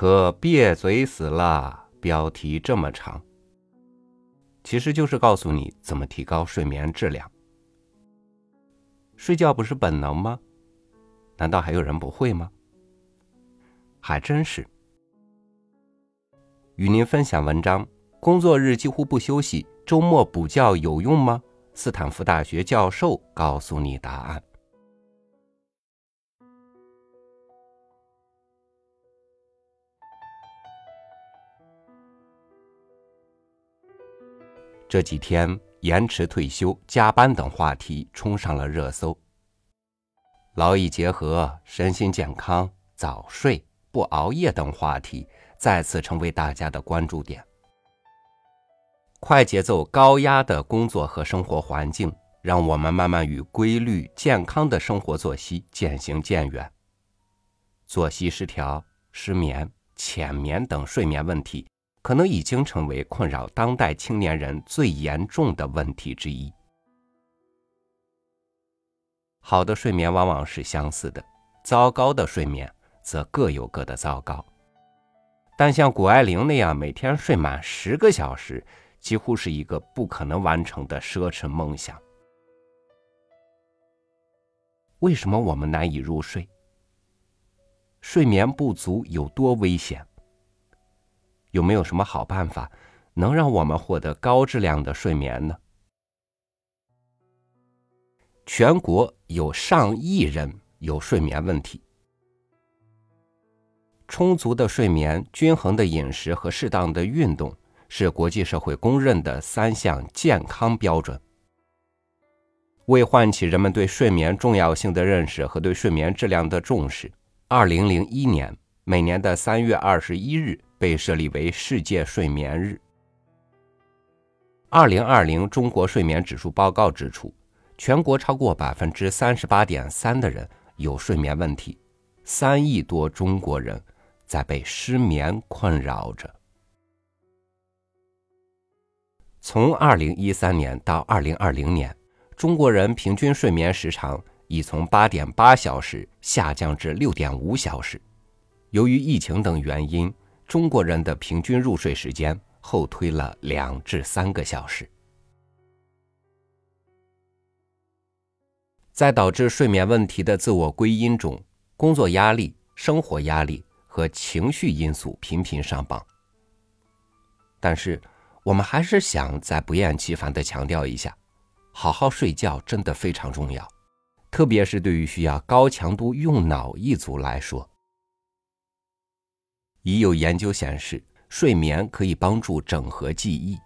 可别嘴死了，标题这么长，其实就是告诉你怎么提高睡眠质量。睡觉不是本能吗？难道还有人不会吗？还真是。与您分享文章：工作日几乎不休息，周末补觉有用吗？斯坦福大学教授告诉你答案。这几天，延迟退休、加班等话题冲上了热搜。劳逸结合、身心健康、早睡、不熬夜等话题再次成为大家的关注点。快节奏、高压的工作和生活环境，让我们慢慢与规律、健康的生活作息渐行渐远。作息失调、失眠、浅眠等睡眠问题。可能已经成为困扰当代青年人最严重的问题之一。好的睡眠往往是相似的，糟糕的睡眠则各有各的糟糕。但像谷爱凌那样每天睡满十个小时，几乎是一个不可能完成的奢侈梦想。为什么我们难以入睡？睡眠不足有多危险？有没有什么好办法，能让我们获得高质量的睡眠呢？全国有上亿人有睡眠问题，充足的睡眠、均衡的饮食和适当的运动是国际社会公认的三项健康标准。为唤起人们对睡眠重要性的认识和对睡眠质量的重视，二零零一年每年的三月二十一日。被设立为世界睡眠日。二零二零中国睡眠指数报告指出，全国超过百分之三十八点三的人有睡眠问题，三亿多中国人在被失眠困扰着。从二零一三年到二零二零年，中国人平均睡眠时长已从八点八小时下降至六点五小时。由于疫情等原因。中国人的平均入睡时间后推了两至三个小时。在导致睡眠问题的自我归因中，工作压力、生活压力和情绪因素频频上榜。但是，我们还是想再不厌其烦的强调一下：好好睡觉真的非常重要，特别是对于需要高强度用脑一族来说。已有研究显示，睡眠可以帮助整合记忆。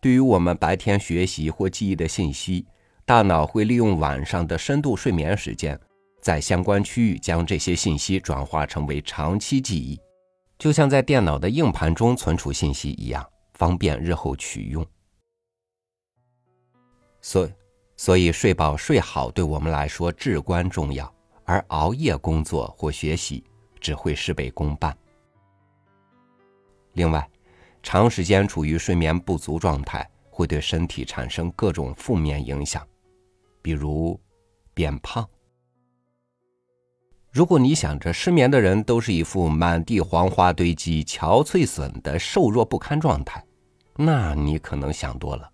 对于我们白天学习或记忆的信息，大脑会利用晚上的深度睡眠时间，在相关区域将这些信息转化成为长期记忆，就像在电脑的硬盘中存储信息一样，方便日后取用。所所以，睡饱睡好对我们来说至关重要，而熬夜工作或学习。只会事倍功半。另外，长时间处于睡眠不足状态，会对身体产生各种负面影响，比如变胖。如果你想着失眠的人都是一副满地黄花堆积、憔悴损的瘦弱不堪状态，那你可能想多了。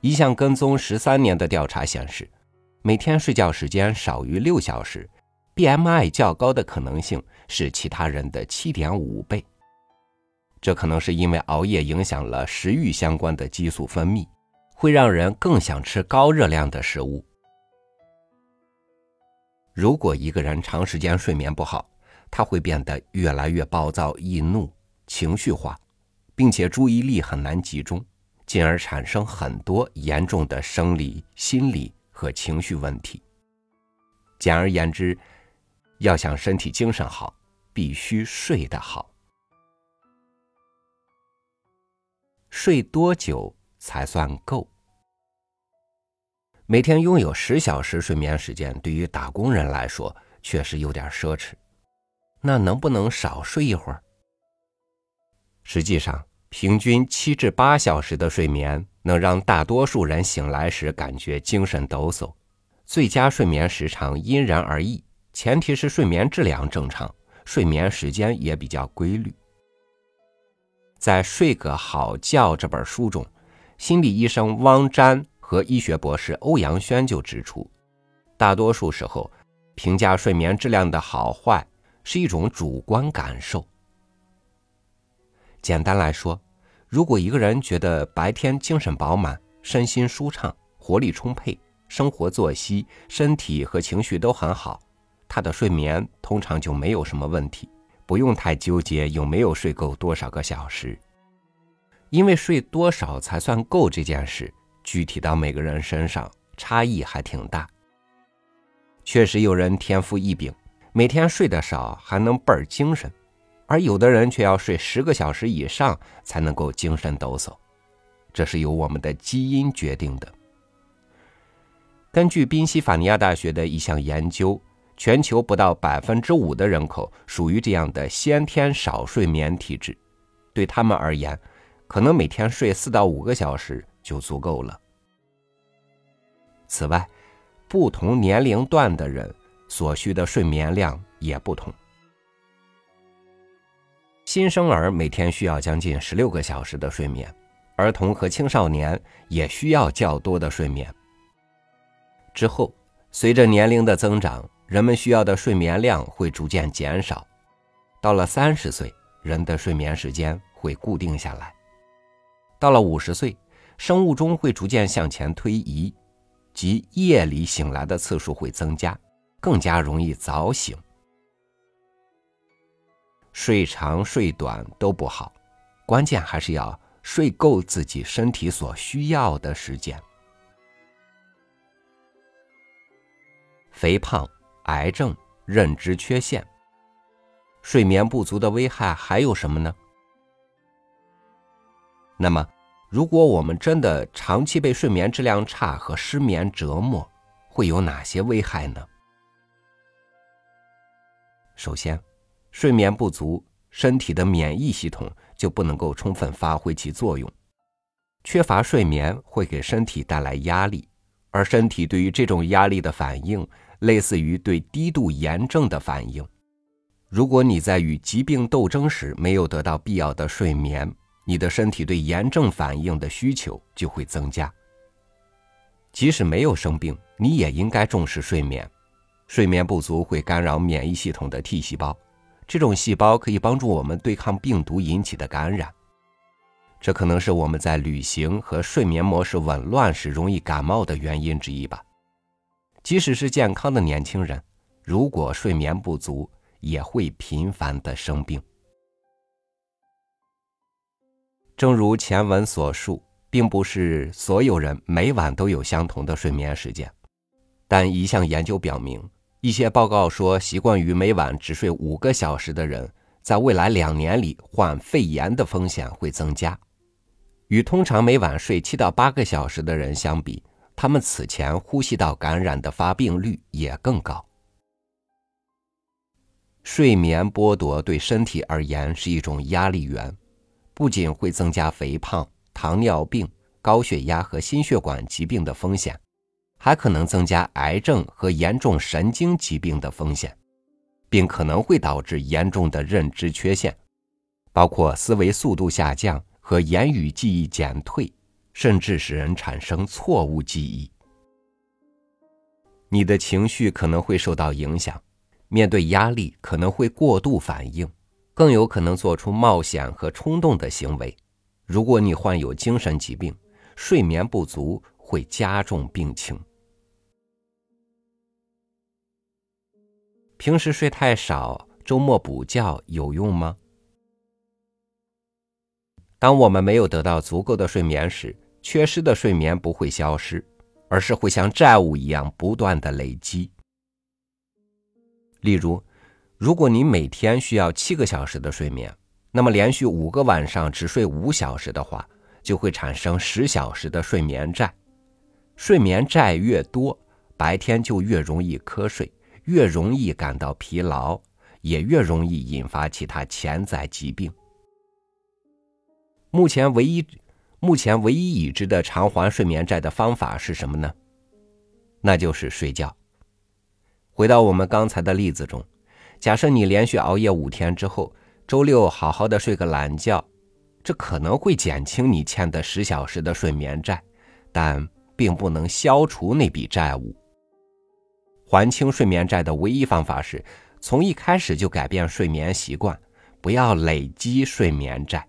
一项跟踪十三年的调查显示，每天睡觉时间少于六小时。BMI 较高的可能性是其他人的七点五倍，这可能是因为熬夜影响了食欲相关的激素分泌，会让人更想吃高热量的食物。如果一个人长时间睡眠不好，他会变得越来越暴躁易怒、情绪化，并且注意力很难集中，进而产生很多严重的生理、心理和情绪问题。简而言之，要想身体精神好，必须睡得好。睡多久才算够？每天拥有十小时睡眠时间，对于打工人来说确实有点奢侈。那能不能少睡一会儿？实际上，平均七至八小时的睡眠，能让大多数人醒来时感觉精神抖擞。最佳睡眠时长因人而异。前提是睡眠质量正常，睡眠时间也比较规律。在《睡个好觉》这本书中，心理医生汪詹和医学博士欧阳轩就指出，大多数时候，评价睡眠质量的好坏是一种主观感受。简单来说，如果一个人觉得白天精神饱满、身心舒畅、活力充沛，生活作息、身体和情绪都很好，他的睡眠通常就没有什么问题。不用太纠结有没有睡够多少个小时，因为睡多少才算够这件事，具体到每个人身上差异还挺大。确实有人天赋异禀，每天睡得少还能倍儿精神，而有的人却要睡十个小时以上才能够精神抖擞，这是由我们的基因决定的。根据宾夕法尼亚大学的一项研究。全球不到百分之五的人口属于这样的先天少睡眠体质，对他们而言，可能每天睡四到五个小时就足够了。此外，不同年龄段的人所需的睡眠量也不同。新生儿每天需要将近十六个小时的睡眠，儿童和青少年也需要较多的睡眠。之后，随着年龄的增长，人们需要的睡眠量会逐渐减少，到了三十岁，人的睡眠时间会固定下来；到了五十岁，生物钟会逐渐向前推移，即夜里醒来的次数会增加，更加容易早醒。睡长睡短都不好，关键还是要睡够自己身体所需要的时间。肥胖。癌症、认知缺陷、睡眠不足的危害还有什么呢？那么，如果我们真的长期被睡眠质量差和失眠折磨，会有哪些危害呢？首先，睡眠不足，身体的免疫系统就不能够充分发挥其作用。缺乏睡眠会给身体带来压力，而身体对于这种压力的反应。类似于对低度炎症的反应。如果你在与疾病斗争时没有得到必要的睡眠，你的身体对炎症反应的需求就会增加。即使没有生病，你也应该重视睡眠。睡眠不足会干扰免疫系统的 T 细胞，这种细胞可以帮助我们对抗病毒引起的感染。这可能是我们在旅行和睡眠模式紊乱时容易感冒的原因之一吧。即使是健康的年轻人，如果睡眠不足，也会频繁的生病。正如前文所述，并不是所有人每晚都有相同的睡眠时间，但一项研究表明，一些报告说，习惯于每晚只睡五个小时的人，在未来两年里患肺炎的风险会增加，与通常每晚睡七到八个小时的人相比。他们此前呼吸道感染的发病率也更高。睡眠剥夺对身体而言是一种压力源，不仅会增加肥胖、糖尿病、高血压和心血管疾病的风险，还可能增加癌症和严重神经疾病的风险，并可能会导致严重的认知缺陷，包括思维速度下降和言语记忆减退。甚至使人产生错误记忆。你的情绪可能会受到影响，面对压力可能会过度反应，更有可能做出冒险和冲动的行为。如果你患有精神疾病，睡眠不足会加重病情。平时睡太少，周末补觉有用吗？当我们没有得到足够的睡眠时，缺失的睡眠不会消失，而是会像债务一样不断的累积。例如，如果你每天需要七个小时的睡眠，那么连续五个晚上只睡五小时的话，就会产生十小时的睡眠债。睡眠债越多，白天就越容易瞌睡，越容易感到疲劳，也越容易引发其他潜在疾病。目前唯一，目前唯一已知的偿还睡眠债的方法是什么呢？那就是睡觉。回到我们刚才的例子中，假设你连续熬夜五天之后，周六好好的睡个懒觉，这可能会减轻你欠的十小时的睡眠债，但并不能消除那笔债务。还清睡眠债的唯一方法是从一开始就改变睡眠习惯，不要累积睡眠债。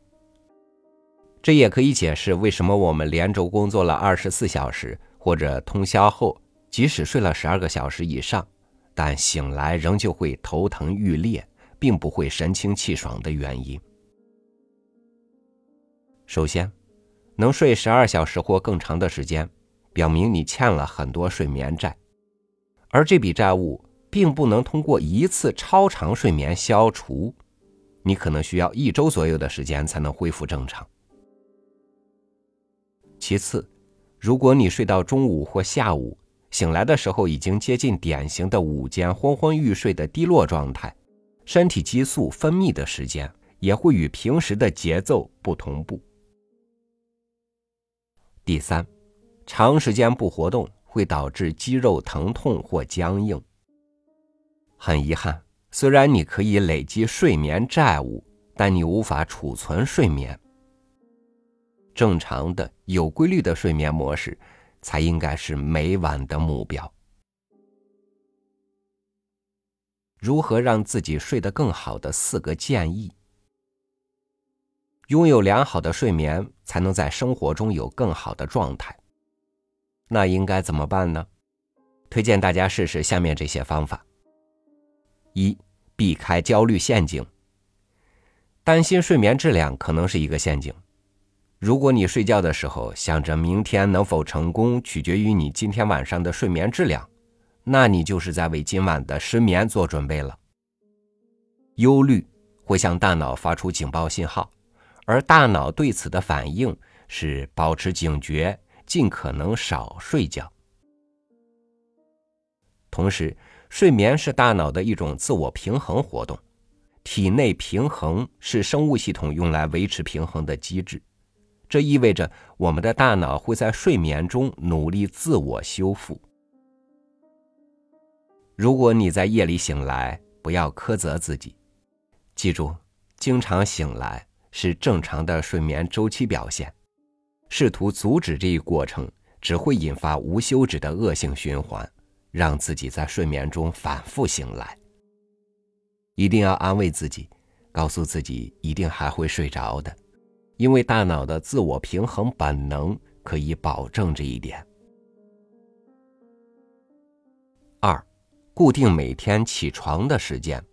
这也可以解释为什么我们连轴工作了二十四小时或者通宵后，即使睡了十二个小时以上。但醒来仍旧会头疼欲裂，并不会神清气爽的原因。首先，能睡十二小时或更长的时间，表明你欠了很多睡眠债，而这笔债务并不能通过一次超长睡眠消除，你可能需要一周左右的时间才能恢复正常。其次，如果你睡到中午或下午，醒来的时候已经接近典型的午间昏昏欲睡的低落状态，身体激素分泌的时间也会与平时的节奏不同步。第三，长时间不活动会导致肌肉疼痛或僵硬。很遗憾，虽然你可以累积睡眠债务，但你无法储存睡眠。正常的、有规律的睡眠模式。才应该是每晚的目标。如何让自己睡得更好的四个建议：拥有良好的睡眠，才能在生活中有更好的状态。那应该怎么办呢？推荐大家试试下面这些方法：一、避开焦虑陷阱。担心睡眠质量可能是一个陷阱。如果你睡觉的时候想着明天能否成功取决于你今天晚上的睡眠质量，那你就是在为今晚的失眠做准备了。忧虑会向大脑发出警报信号，而大脑对此的反应是保持警觉，尽可能少睡觉。同时，睡眠是大脑的一种自我平衡活动，体内平衡是生物系统用来维持平衡的机制。这意味着我们的大脑会在睡眠中努力自我修复。如果你在夜里醒来，不要苛责自己，记住，经常醒来是正常的睡眠周期表现。试图阻止这一过程，只会引发无休止的恶性循环，让自己在睡眠中反复醒来。一定要安慰自己，告诉自己一定还会睡着的。因为大脑的自我平衡本能可以保证这一点。二，固定每天起床的时间。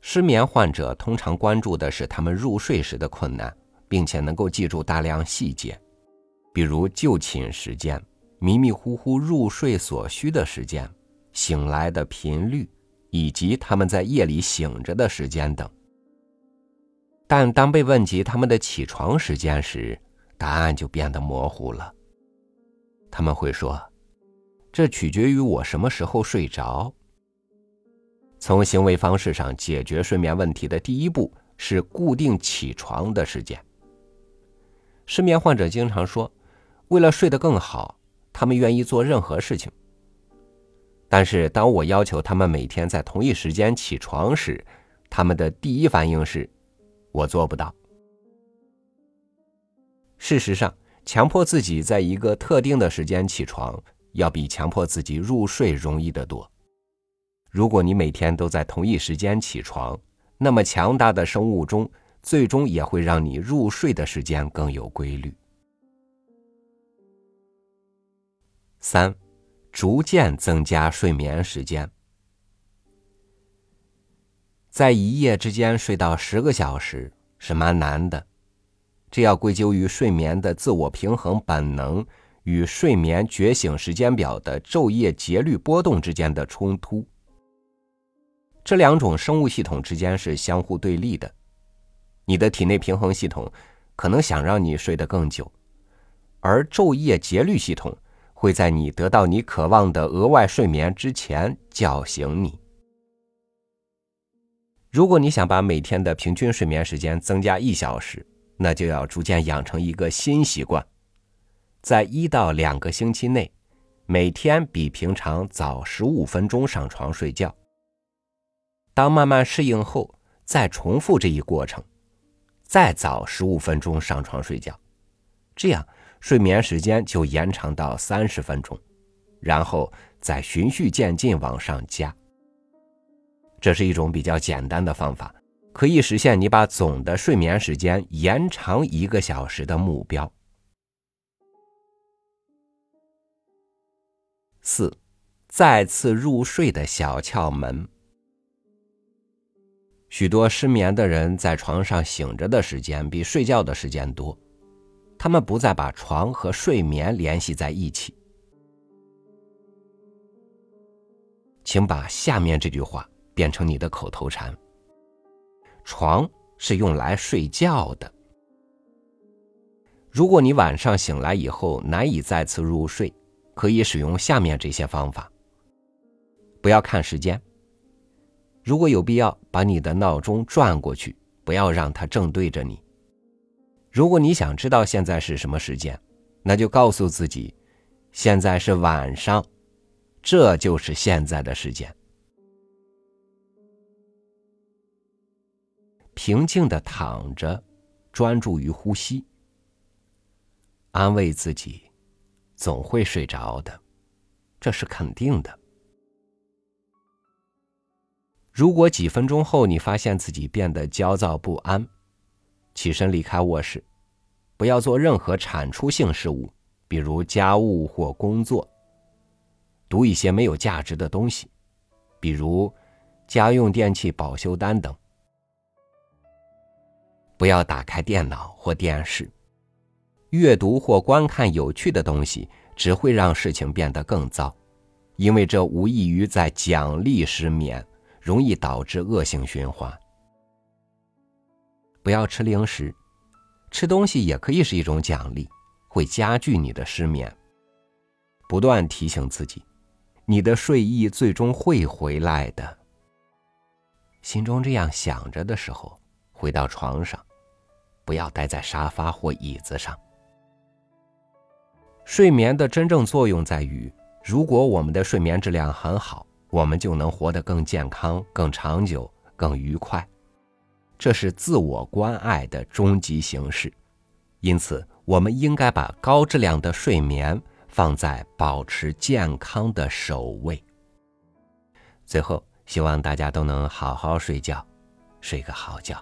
失眠患者通常关注的是他们入睡时的困难，并且能够记住大量细节，比如就寝时间、迷迷糊糊入睡所需的时间、醒来的频率，以及他们在夜里醒着的时间等。但当被问及他们的起床时间时，答案就变得模糊了。他们会说：“这取决于我什么时候睡着。”从行为方式上解决睡眠问题的第一步是固定起床的时间。失眠患者经常说：“为了睡得更好，他们愿意做任何事情。”但是当我要求他们每天在同一时间起床时，他们的第一反应是。我做不到。事实上，强迫自己在一个特定的时间起床，要比强迫自己入睡容易得多。如果你每天都在同一时间起床，那么强大的生物钟最终也会让你入睡的时间更有规律。三，逐渐增加睡眠时间。在一夜之间睡到十个小时是蛮难的，这要归咎于睡眠的自我平衡本能与睡眠觉醒时间表的昼夜节律波动之间的冲突。这两种生物系统之间是相互对立的。你的体内平衡系统可能想让你睡得更久，而昼夜节律系统会在你得到你渴望的额外睡眠之前叫醒你。如果你想把每天的平均睡眠时间增加一小时，那就要逐渐养成一个新习惯，在一到两个星期内，每天比平常早十五分钟上床睡觉。当慢慢适应后，再重复这一过程，再早十五分钟上床睡觉，这样睡眠时间就延长到三十分钟，然后再循序渐进往上加。这是一种比较简单的方法，可以实现你把总的睡眠时间延长一个小时的目标。四，再次入睡的小窍门。许多失眠的人在床上醒着的时间比睡觉的时间多，他们不再把床和睡眠联系在一起。请把下面这句话变成你的口头禅：床是用来睡觉的。如果你晚上醒来以后难以再次入睡。可以使用下面这些方法。不要看时间。如果有必要，把你的闹钟转过去，不要让它正对着你。如果你想知道现在是什么时间，那就告诉自己，现在是晚上，这就是现在的时间。平静的躺着，专注于呼吸，安慰自己。总会睡着的，这是肯定的。如果几分钟后你发现自己变得焦躁不安，起身离开卧室，不要做任何产出性事务，比如家务或工作。读一些没有价值的东西，比如家用电器保修单等。不要打开电脑或电视。阅读或观看有趣的东西，只会让事情变得更糟，因为这无异于在奖励失眠，容易导致恶性循环。不要吃零食，吃东西也可以是一种奖励，会加剧你的失眠。不断提醒自己，你的睡意最终会回来的。心中这样想着的时候，回到床上，不要待在沙发或椅子上。睡眠的真正作用在于，如果我们的睡眠质量很好，我们就能活得更健康、更长久、更愉快。这是自我关爱的终极形式。因此，我们应该把高质量的睡眠放在保持健康的首位。最后，希望大家都能好好睡觉，睡个好觉。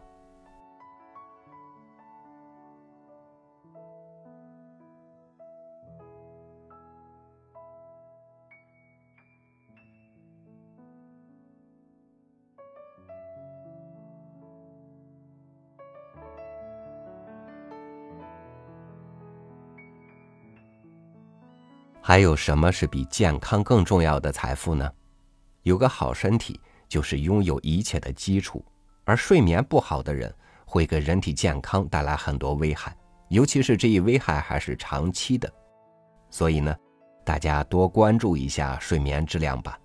还有什么是比健康更重要的财富呢？有个好身体就是拥有一切的基础，而睡眠不好的人会给人体健康带来很多危害，尤其是这一危害还是长期的。所以呢，大家多关注一下睡眠质量吧。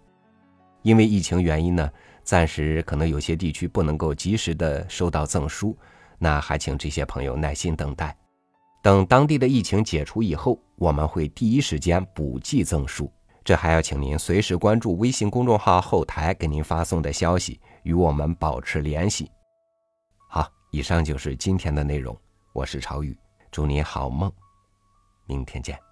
因为疫情原因呢，暂时可能有些地区不能够及时的收到赠书，那还请这些朋友耐心等待。等当地的疫情解除以后，我们会第一时间补寄赠书。这还要请您随时关注微信公众号后台给您发送的消息，与我们保持联系。好，以上就是今天的内容。我是朝雨，祝您好梦，明天见。